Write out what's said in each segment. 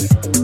Yeah.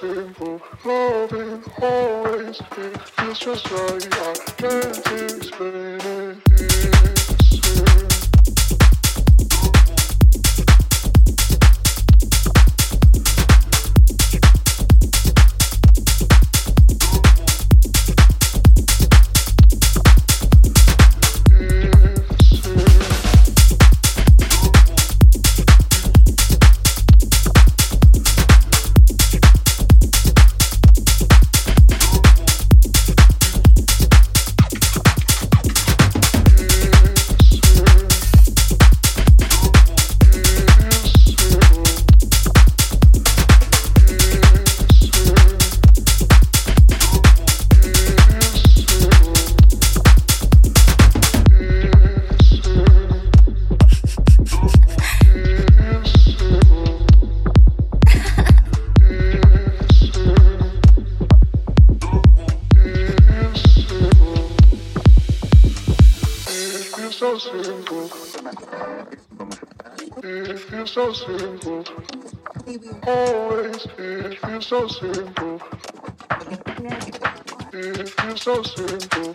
simple. Loving always be baby. Always, it feels so simple. It feels so simple.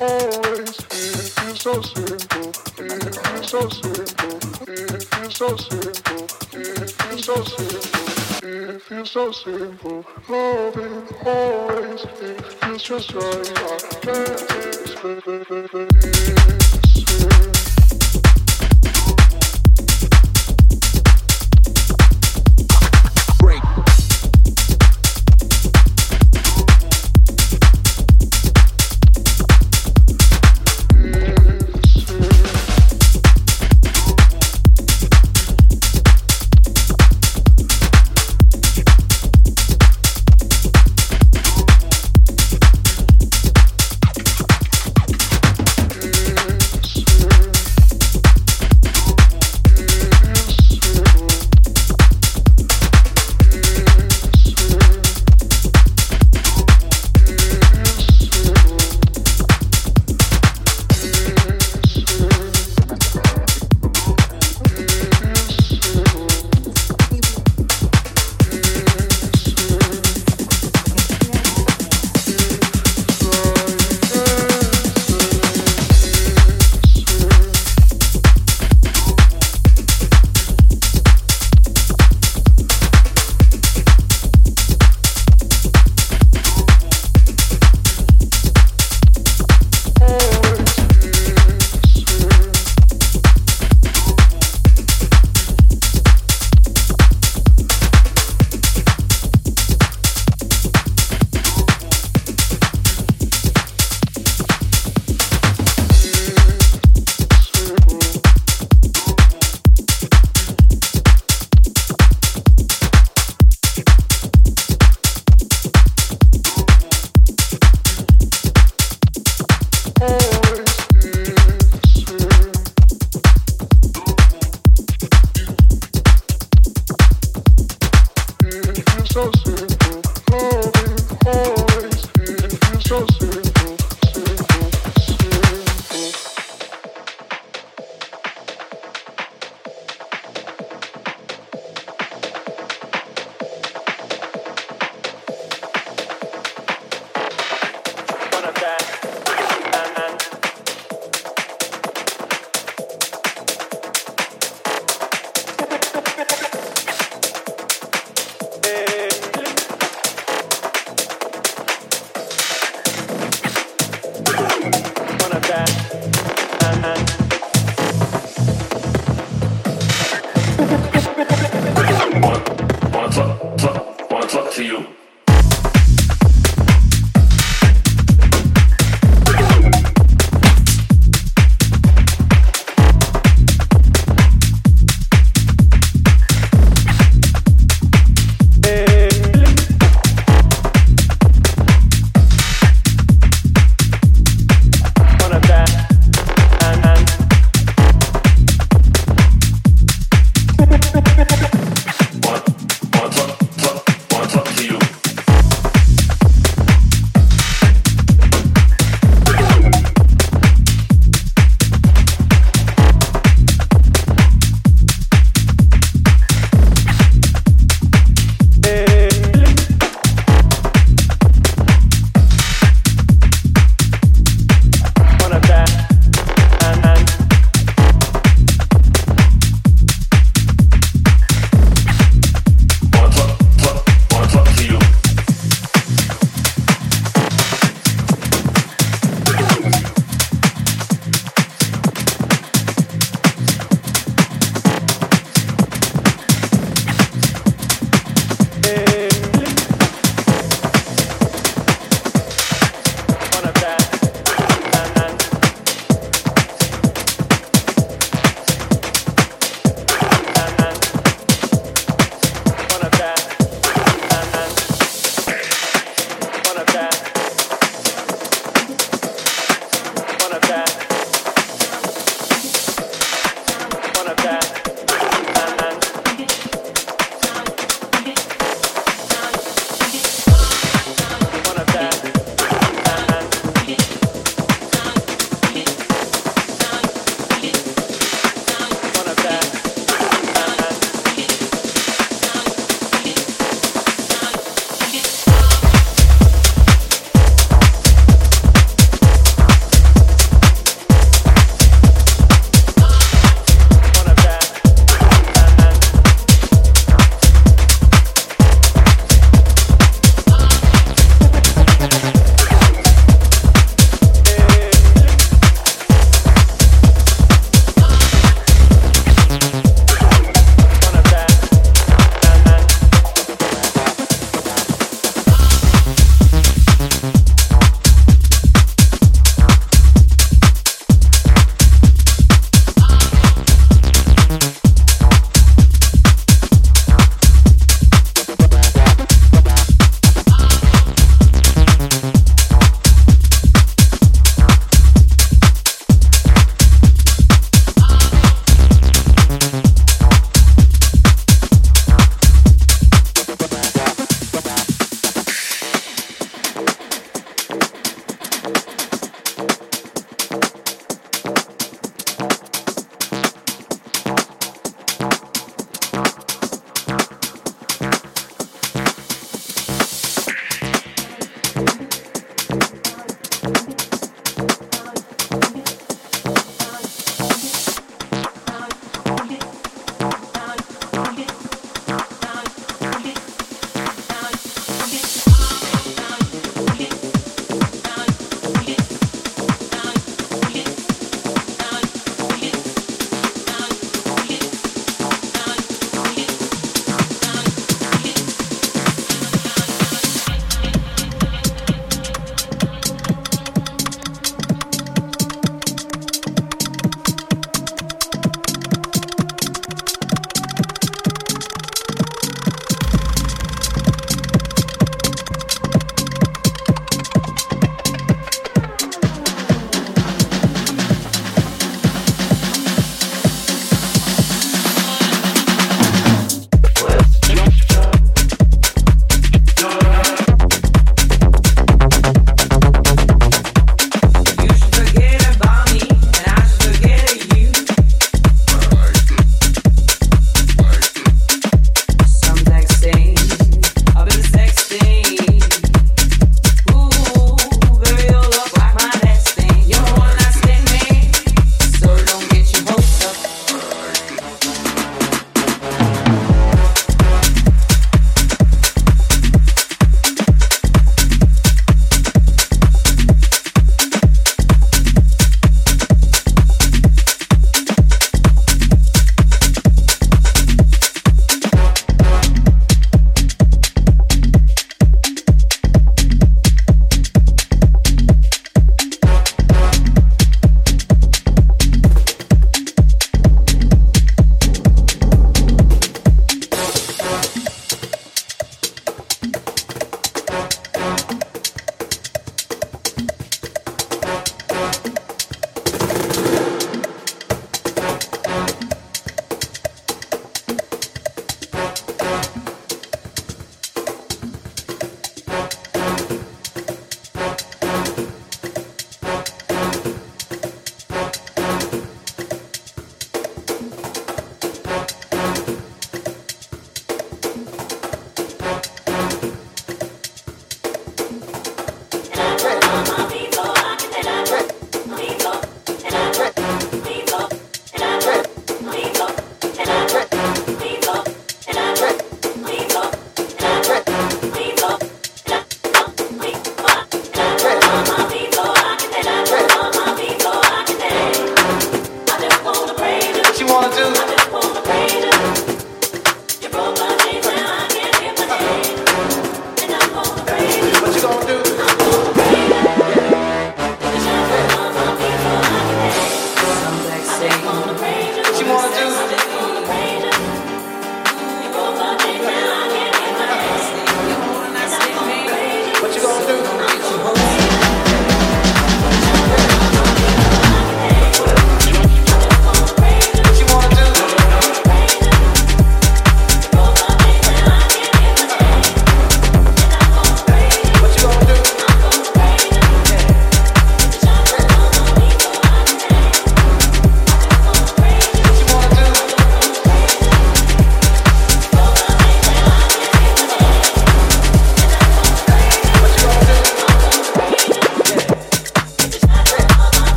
Always, it feels so simple. It feels so simple. It feels so simple. It feels so simple. It feels so simple. Loving always, it feels just right. I can't explain.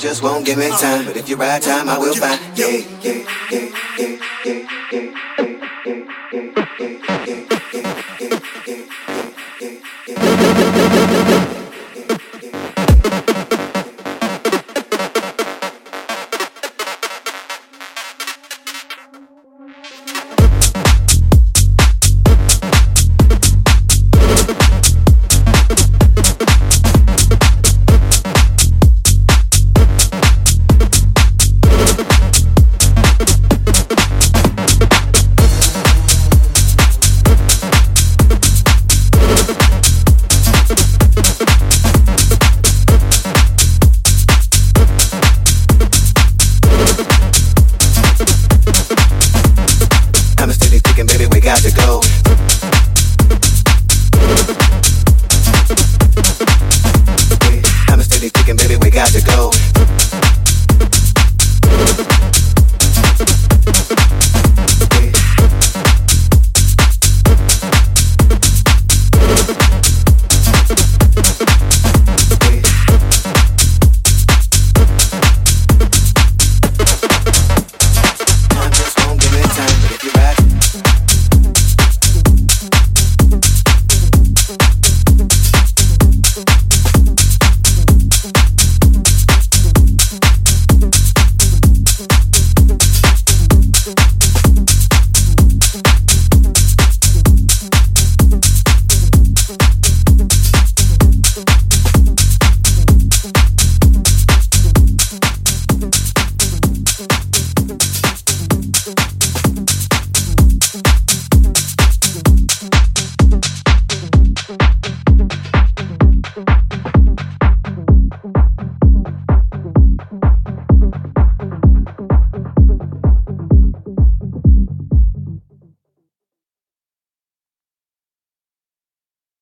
Just won't give me time, but if you ride time, I will find.